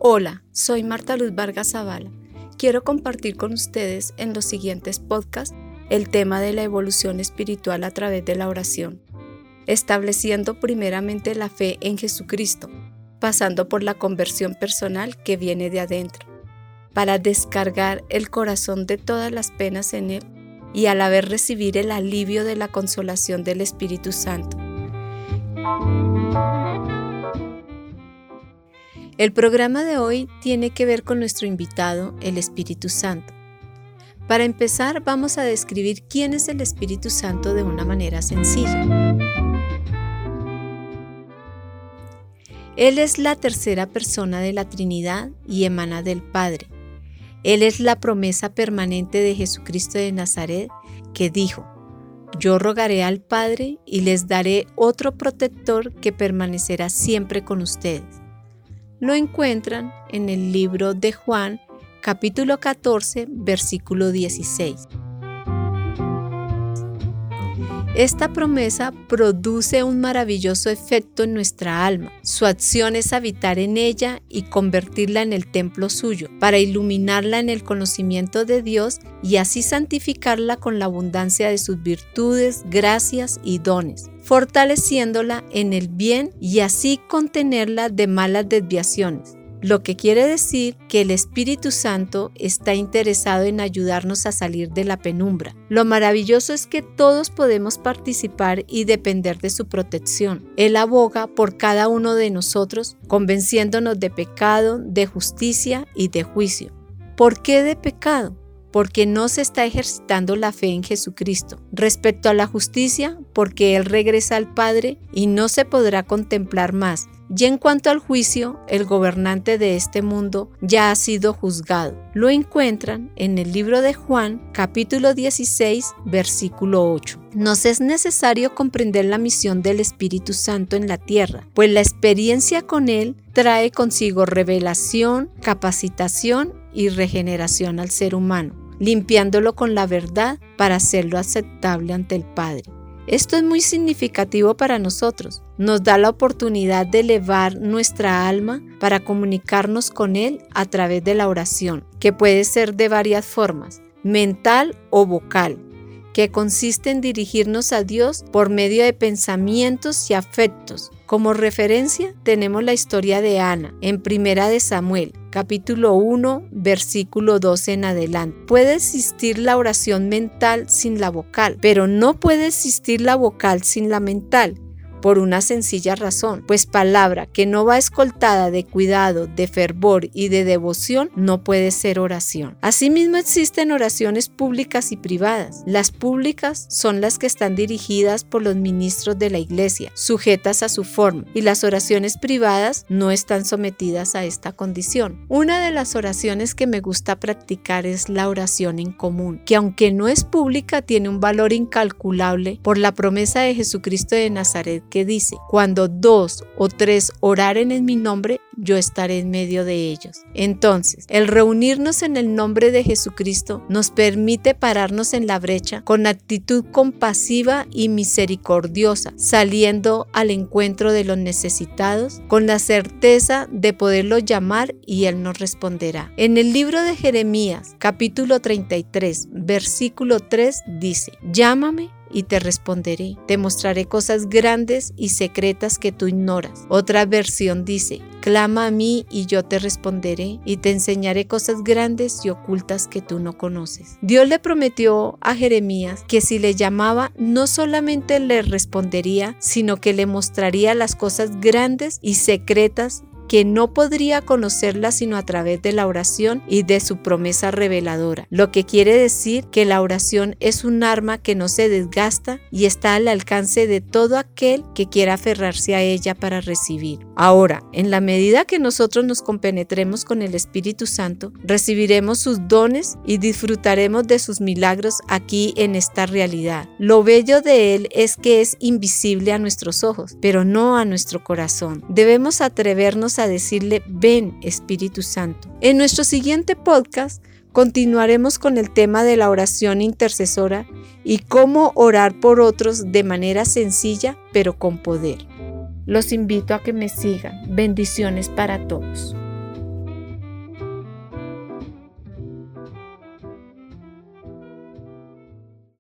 Hola, soy Marta Luz Vargas Zavala. Quiero compartir con ustedes en los siguientes podcasts el tema de la evolución espiritual a través de la oración, estableciendo primeramente la fe en Jesucristo, pasando por la conversión personal que viene de adentro, para descargar el corazón de todas las penas en él y a la vez recibir el alivio de la consolación del Espíritu Santo. El programa de hoy tiene que ver con nuestro invitado, el Espíritu Santo. Para empezar, vamos a describir quién es el Espíritu Santo de una manera sencilla. Él es la tercera persona de la Trinidad y emana del Padre. Él es la promesa permanente de Jesucristo de Nazaret que dijo, yo rogaré al Padre y les daré otro protector que permanecerá siempre con ustedes lo encuentran en el libro de Juan, capítulo 14, versículo 16. Esta promesa produce un maravilloso efecto en nuestra alma. Su acción es habitar en ella y convertirla en el templo suyo, para iluminarla en el conocimiento de Dios y así santificarla con la abundancia de sus virtudes, gracias y dones fortaleciéndola en el bien y así contenerla de malas desviaciones lo que quiere decir que el Espíritu Santo está interesado en ayudarnos a salir de la penumbra. Lo maravilloso es que todos podemos participar y depender de su protección. Él aboga por cada uno de nosotros, convenciéndonos de pecado, de justicia y de juicio. ¿Por qué de pecado? porque no se está ejercitando la fe en Jesucristo. Respecto a la justicia, porque Él regresa al Padre y no se podrá contemplar más. Y en cuanto al juicio, el gobernante de este mundo ya ha sido juzgado. Lo encuentran en el libro de Juan, capítulo 16, versículo 8. Nos es necesario comprender la misión del Espíritu Santo en la tierra, pues la experiencia con Él trae consigo revelación, capacitación y regeneración al ser humano, limpiándolo con la verdad para hacerlo aceptable ante el Padre. Esto es muy significativo para nosotros. Nos da la oportunidad de elevar nuestra alma para comunicarnos con Él a través de la oración, que puede ser de varias formas, mental o vocal, que consiste en dirigirnos a Dios por medio de pensamientos y afectos. Como referencia tenemos la historia de Ana en Primera de Samuel, capítulo 1, versículo 12 en adelante. Puede existir la oración mental sin la vocal, pero no puede existir la vocal sin la mental por una sencilla razón, pues palabra que no va escoltada de cuidado, de fervor y de devoción no puede ser oración. Asimismo existen oraciones públicas y privadas. Las públicas son las que están dirigidas por los ministros de la iglesia, sujetas a su forma, y las oraciones privadas no están sometidas a esta condición. Una de las oraciones que me gusta practicar es la oración en común, que aunque no es pública tiene un valor incalculable por la promesa de Jesucristo de Nazaret que dice, cuando dos o tres oraren en mi nombre, yo estaré en medio de ellos. Entonces, el reunirnos en el nombre de Jesucristo nos permite pararnos en la brecha con actitud compasiva y misericordiosa, saliendo al encuentro de los necesitados con la certeza de poderlo llamar y Él nos responderá. En el libro de Jeremías, capítulo 33, versículo 3 dice, llámame y te responderé. Te mostraré cosas grandes y secretas que tú ignoras. Otra versión dice, clama a mí y yo te responderé y te enseñaré cosas grandes y ocultas que tú no conoces. Dios le prometió a Jeremías que si le llamaba no solamente le respondería, sino que le mostraría las cosas grandes y secretas que no podría conocerla sino a través de la oración y de su promesa reveladora, lo que quiere decir que la oración es un arma que no se desgasta y está al alcance de todo aquel que quiera aferrarse a ella para recibir. Ahora, en la medida que nosotros nos compenetremos con el Espíritu Santo, recibiremos sus dones y disfrutaremos de sus milagros aquí en esta realidad. Lo bello de Él es que es invisible a nuestros ojos, pero no a nuestro corazón. Debemos atrevernos a decirle, ven Espíritu Santo. En nuestro siguiente podcast continuaremos con el tema de la oración intercesora y cómo orar por otros de manera sencilla pero con poder. Los invito a que me sigan. Bendiciones para todos.